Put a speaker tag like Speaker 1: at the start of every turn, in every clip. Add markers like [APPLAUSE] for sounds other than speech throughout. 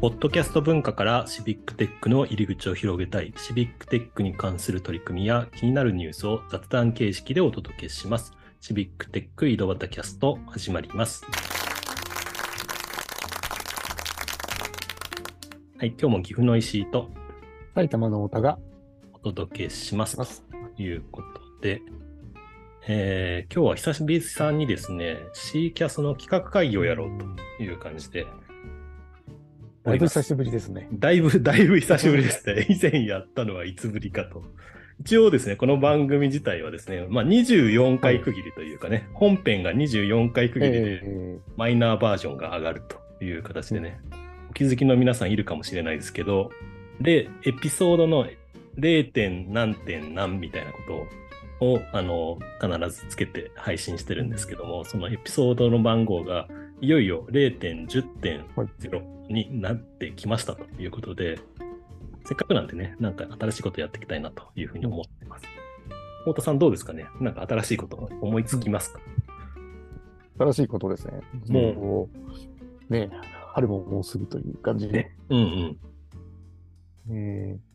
Speaker 1: ポッドキャスト文化からシビックテックの入り口を広げたい、シビックテックに関する取り組みや気になるニュースを雑談形式でお届けします。シビックテック井戸端キャスト始まります。はい、今日も岐阜の石井と
Speaker 2: 埼玉の太田が
Speaker 1: お届けします。ということで、えー今日は久しぶりさんにですね、C キャスの企画会議をやろうという感じで、
Speaker 2: だいぶ久しぶりですね。
Speaker 1: だいぶ、[LAUGHS] だいぶ久しぶりですね。[LAUGHS] 以前やったのはいつぶりかと。一応ですね、この番組自体はですね、まあ、24回区切りというかね、本編が24回区切りで
Speaker 2: え
Speaker 1: マイナーバージョンが上がるという形でね、お気づきの皆さんいるかもしれないですけど、で、エピソードの 0. 点何点何みたいなことを、あの、必ずつけて配信してるんですけども、そのエピソードの番号がいよいよ0.10.0になってきましたということで、せっかくなんでね、なんか新しいことやっていきたいなというふうに思ってます。太田さんどうですかね？なんか新しいこと思いつきますか、
Speaker 2: ー新しいことですね。もう、ね、春ももうすぐという感じで。
Speaker 1: うんうん。
Speaker 2: えー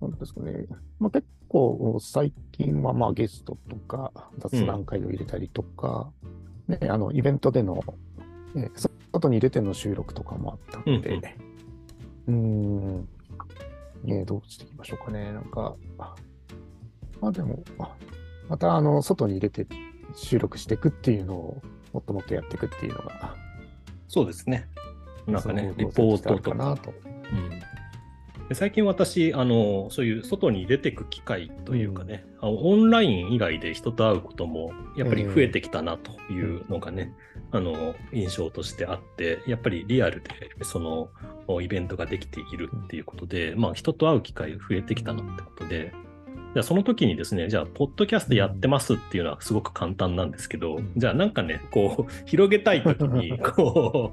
Speaker 2: なんですかね。まあ、結構、最近はまあゲストとか雑談会を入れたりとか、ね、あのイベントでの、ね、外に出ての収録とかもあったので、うーん、ね、どうしていきましょうかね。なんか、まあでも、またあの外に入れて収録していくっていうのをもっともっとやっていくっていうのが、
Speaker 1: そうですね。なんかね
Speaker 2: そ、の
Speaker 1: レポートとか。
Speaker 2: かなと。
Speaker 1: うんで最近私あの、そういう外に出てく機会というかね、あのオンライン以外で人と会うこともやっぱり増えてきたなというのがね、あの印象としてあって、やっぱりリアルでそのイベントができているっていうことで、まあ、人と会う機会増えてきたなってことで、じゃあその時にですね、じゃあ、ポッドキャストやってますっていうのはすごく簡単なんですけど、
Speaker 2: うん
Speaker 1: じゃあなんかね、こう、[LAUGHS] 広げたい時に、[LAUGHS] こ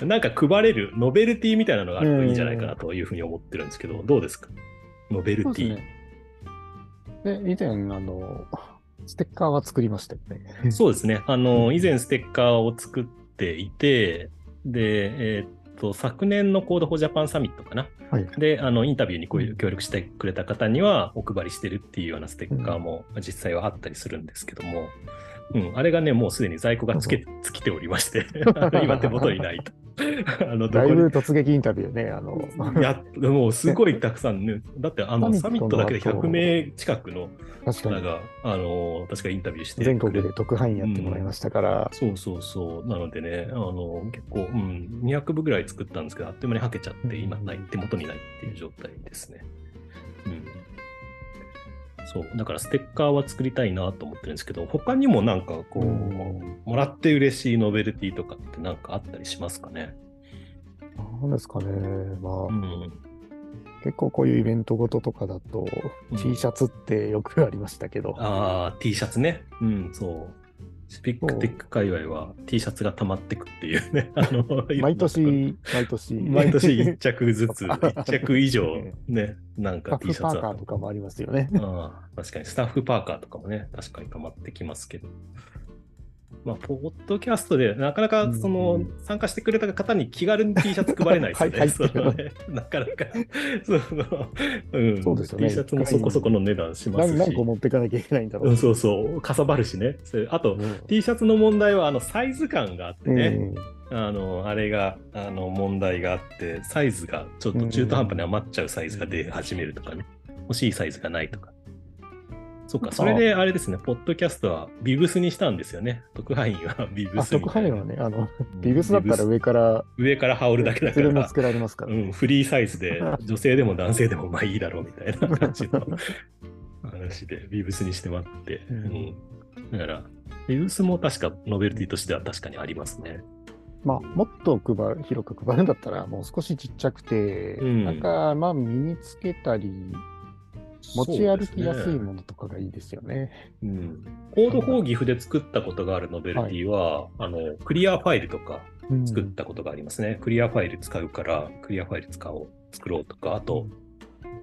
Speaker 1: う、なんか配れるノベルティみたいなのがあるといいんじゃないかなというふうに思ってるんですけど、どうですか？ノベルティ。
Speaker 2: ですね。で、以前、あの、ステッカーは作りましたよね。
Speaker 1: そうですね。あの、
Speaker 2: うん
Speaker 1: 以前ステッカーを作っていて、で、えーっと、昨年の Code for Japan サミットかな。
Speaker 2: はい。
Speaker 1: で、あの、インタビューにこういう
Speaker 2: うん
Speaker 1: 協力してくれた方にはお配りしてるっていうようなステッカーも実際はあったりするんですけども、うん、あれがね、もうすでに在庫がつけ尽きておりまして、[LAUGHS] 今手元にないと。[LAUGHS] あの、ど
Speaker 2: だいぶ突撃インタビューね、あの、
Speaker 1: やっもうすごいたくさんね、だってあのサ
Speaker 2: サミッ
Speaker 1: トだけで
Speaker 2: トの後。
Speaker 1: 100名近くの方が、あの、確かインタビューして
Speaker 2: 全国で特派員やってもらいましたから、
Speaker 1: そうそうそう。なのでね、あの、結構、うん、200部ぐらい作ったんですけど、あっという間にはけちゃって、今ない、手元にないっていう状態ですね。うん。そう。だからステッカーは作りたいなと思ってるんですけど、他にもなんかこう、
Speaker 2: うん
Speaker 1: もらって嬉しいノベルティとかってなんかあったりしますかね？
Speaker 2: なんですかね、まあ、
Speaker 1: うん。
Speaker 2: 結構こういうイベントごととかだと、
Speaker 1: うん
Speaker 2: T シャツってよくありましたけど、
Speaker 1: ああ、T シャツね。うん、そう。シピックテック界隈は T シャツが溜まってくっていうね。[LAUGHS] あの
Speaker 2: 毎年、毎年、
Speaker 1: 毎年1着ずつ、[LAUGHS]
Speaker 2: あ
Speaker 1: 1着以上ね、なんか
Speaker 2: カ
Speaker 1: T
Speaker 2: フパー
Speaker 1: シャツは
Speaker 2: カーとかもありますよね。
Speaker 1: ああ確かにスタッフパーカーとかもね、確かに溜まってきますけど。まあ、ポッドキャストでなかなかその、
Speaker 2: うん
Speaker 1: 参加してくれた方に気軽に T シャツ配れないですよね。
Speaker 2: はいはい
Speaker 1: そのねなかなか、その、うん、
Speaker 2: そうですよね
Speaker 1: T シャツもそこそこの値段しますし。
Speaker 2: 何何個持っていかなきゃいけないんだろう。
Speaker 1: うん、そうそう、かさばるしね。あと、
Speaker 2: うん
Speaker 1: T シャツの問題はあのサイズ感があってね、
Speaker 2: うん
Speaker 1: あの、あれが、あの、問題があって、サイズがちょっと中途半端に余っちゃうサイズが出始めるとかね、欲しいサイズがないとか。そっか、それであれですね、ポッドキャストはビブスにしたんですよね。特派員はビブ
Speaker 2: あ、
Speaker 1: ス。
Speaker 2: 特派員はね、あの、
Speaker 1: うん
Speaker 2: ビブスだったら上から、
Speaker 1: 上から羽織るだけだから、
Speaker 2: つけられますから。
Speaker 1: うん、フリーサイズで女性でも男性でもまあいいだろうみたいな感じの [LAUGHS] 話でビブスにしてもらって。
Speaker 2: う
Speaker 1: うんん、だから、ビブスも確かノベルティとしては確かにありますね。
Speaker 2: まあ、もっと配る広く配るんだったら、もう少しちっちゃくて、
Speaker 1: うん
Speaker 2: なんか、まあ、身につけたり、持ち歩きやすいものとかがいいですよね。
Speaker 1: うん、コードフォーギフで作ったことがあるノベルティは、あのクリアファイルとか
Speaker 2: うん
Speaker 1: 作ったことがありますね。クリアファイル使うから、クリアファイル使おう、作ろうとか、あと、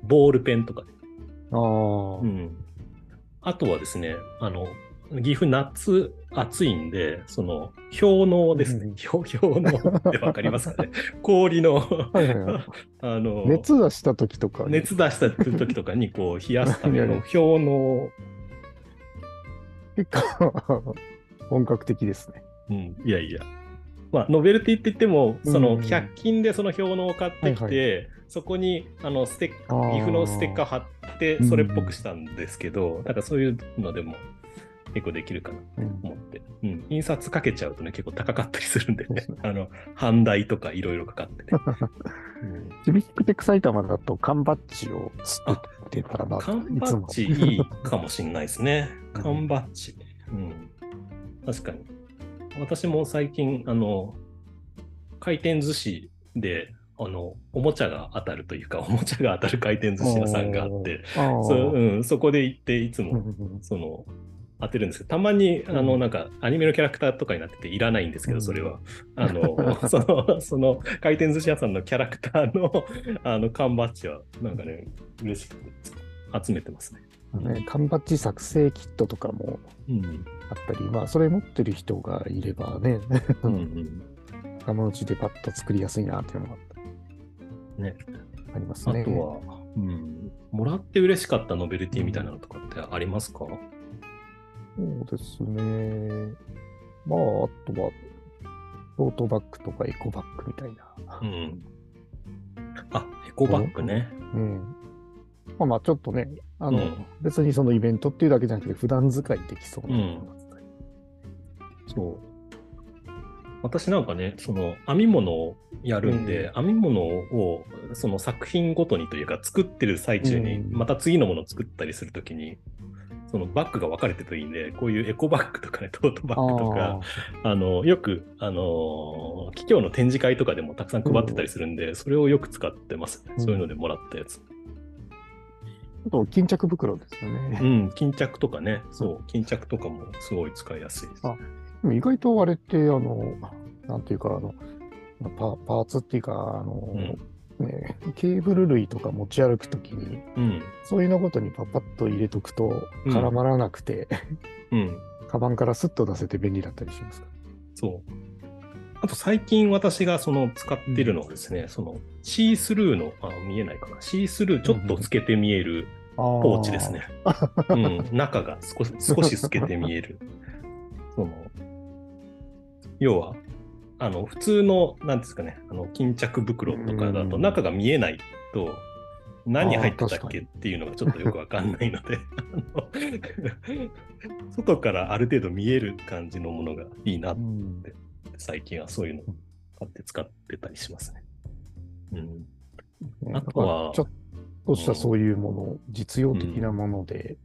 Speaker 1: ボールペンとかね。
Speaker 2: ああ、
Speaker 1: うん。あとはですね、あの、岐阜夏暑いんで、その氷のですね、氷 [LAUGHS] 氷のってわかりますかね。[LAUGHS] 氷の
Speaker 2: はいはいはい。[LAUGHS]
Speaker 1: あの
Speaker 2: 熱出した時とかに、
Speaker 1: 熱出した時とかにこう冷やすための氷の、
Speaker 2: 結構本格的ですね。
Speaker 1: うん、いやいや。まあ、ノベルティって言っても、その
Speaker 2: うん。
Speaker 1: 100均でその氷のを買ってきて、
Speaker 2: はい
Speaker 1: そこにあのステッカ
Speaker 2: ー
Speaker 1: 岐阜のステッカー貼って、それっぽくしたんですけど、なんかそういうのでも結構できるかなと
Speaker 2: うん。
Speaker 1: 思って、うん、印刷かけちゃうとね、結構高かったりするんで。ね [LAUGHS] あの半台とかいろいろかかってね。[LAUGHS] うん。
Speaker 2: シビックテック埼玉だと缶バッジを作ってたらなと、
Speaker 1: 缶バッジいいかもしれないですね。缶バッジ。うん。確かに。私も最近、あの、回転寿司で、あの、おもちゃが当たるというか、おもちゃが当たる回転寿司屋さんがあって、そううん、そこで行って、いつも、
Speaker 2: うんうん。
Speaker 1: その、当てるんですけど、たまに、あの、
Speaker 2: うん
Speaker 1: なんか、アニメのキャラクターとかになってて、いらないんですけど、
Speaker 2: うん
Speaker 1: それは。あの、[LAUGHS] その、その、回転寿司屋さんのキャラクターの、[LAUGHS] あの、缶バッジは、なんかね、嬉しくて、集めてますね。
Speaker 2: ね、缶バッジ作成キットとかも
Speaker 1: うん。
Speaker 2: あったり、まあ、それ持ってる人がいればね、
Speaker 1: うんうん。[LAUGHS]
Speaker 2: 仲間内でパッと作りやすいなっていうのが
Speaker 1: ね。
Speaker 2: あります
Speaker 1: あと
Speaker 2: ね。
Speaker 1: は、うん。もらって嬉しかったノベルティみたいなのとかってありますか？
Speaker 2: そうですね。まあ、あとは、トートバッグとかエコバッグみたいな。
Speaker 1: うん。あ、エコバッグね。
Speaker 2: うん。まあまあ、ちょっとね、あの、
Speaker 1: うん
Speaker 2: 別にそのイベントっていうだけじゃなくて、普段使いできそうなものだったり。
Speaker 1: そう。私なんかね、その編み物をやるんで、編み物をその作品ごとにというか、作ってる最中に、
Speaker 2: うん
Speaker 1: また次のものを作ったりするときに、そのバッグが分かれてるといいんで、こういうエコバッグとかね、トートバッグとか、あのよく、あのー企業の展示会とかでもたくさん配ってたりするんで、それをよく使ってますね。
Speaker 2: うん
Speaker 1: そういうのでもらったやつ。
Speaker 2: あと、巾着袋ですよね。
Speaker 1: うん、巾着とかね、そう、巾着とかもすごい使いやすいです。
Speaker 2: あでも意外とあれって、あの、なんていうか、あの、パパーツっていうか、あの、ね、ケーブル類とか持ち歩くときに、
Speaker 1: うん、
Speaker 2: そういうのごとにパパッと入れとくと
Speaker 1: うん
Speaker 2: 絡まらなくて、
Speaker 1: うん、
Speaker 2: カバンからスッと出せて便利だったりしますか
Speaker 1: そう。あと最近私がその使ってるのはですね、そのシースルーの、あ、見えないかな。シースルーちょっと透けて見える
Speaker 2: ポ
Speaker 1: ポーチですね。。うん、中が少し少し透けて見える。その要は、あの普通の、なんですかね、あの巾着袋とかだと
Speaker 2: うん
Speaker 1: 中が見えないと、何入ってたっけっていうのがちょっとよくわかんないので、[LAUGHS] 外からある程度見える感じのものがいいなって
Speaker 2: うん
Speaker 1: 最近はそういうのを買って使ってたりしますね。うん。
Speaker 2: ね
Speaker 1: あとは
Speaker 2: ちょっとしたそういうもの、実用的なもので、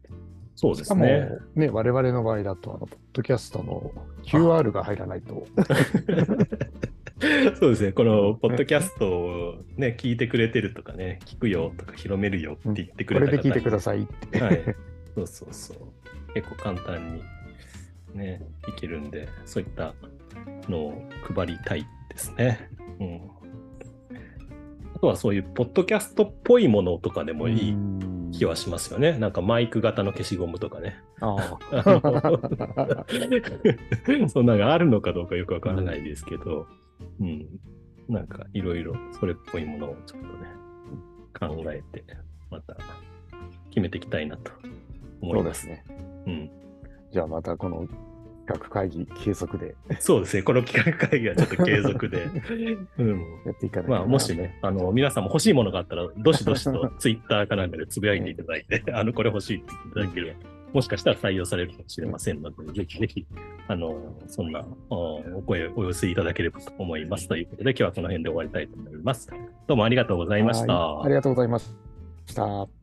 Speaker 1: そうで
Speaker 2: しかも
Speaker 1: すね。
Speaker 2: ね、我々の場合だと、あの、ポッドキャストの QR が入らないと、[LAUGHS]
Speaker 1: そうですね。このポッドキャストをね、聞いてくれてるとかね、聞くよとか広めるよって言ってく
Speaker 2: こ
Speaker 1: れた方
Speaker 2: れで聞いてくださいって。
Speaker 1: はい。そうそうそう。結構簡単にね、いけるんで、そういったのを配りたいですね。うん。あとはそういうポッドキャストっぽいものとかでもいい気はしますよね。なんかマイク型の消しゴムとかね。
Speaker 2: あ
Speaker 1: あの [LAUGHS] そんなのがあるのかどうかよくわからないですけど、うん。なんかいろいろそれっぽいものをちょっとね、考えて、また決めていきたいなと思
Speaker 2: そ
Speaker 1: いうま。
Speaker 2: ですすね。
Speaker 1: うん。
Speaker 2: じゃあまたこの企画会議継続で
Speaker 1: そうですね。この企画会議はちょっと継続で。[LAUGHS] うん。
Speaker 2: やっていかない
Speaker 1: まあ、もしね、あの、皆さんも欲しいものがあったら、どしどしと [LAUGHS] ツイッターかなんかでつぶやいていただいて、あの、これ欲しいって言っていただければ、もしかしたら採用されるかもしれませんので、ぜひぜひ、あの、そんなおお声をお寄せいただければと思います。ということで、今日はこの辺で終わりたいと思います。どうもありがとうございました。
Speaker 2: はいありがとうございました。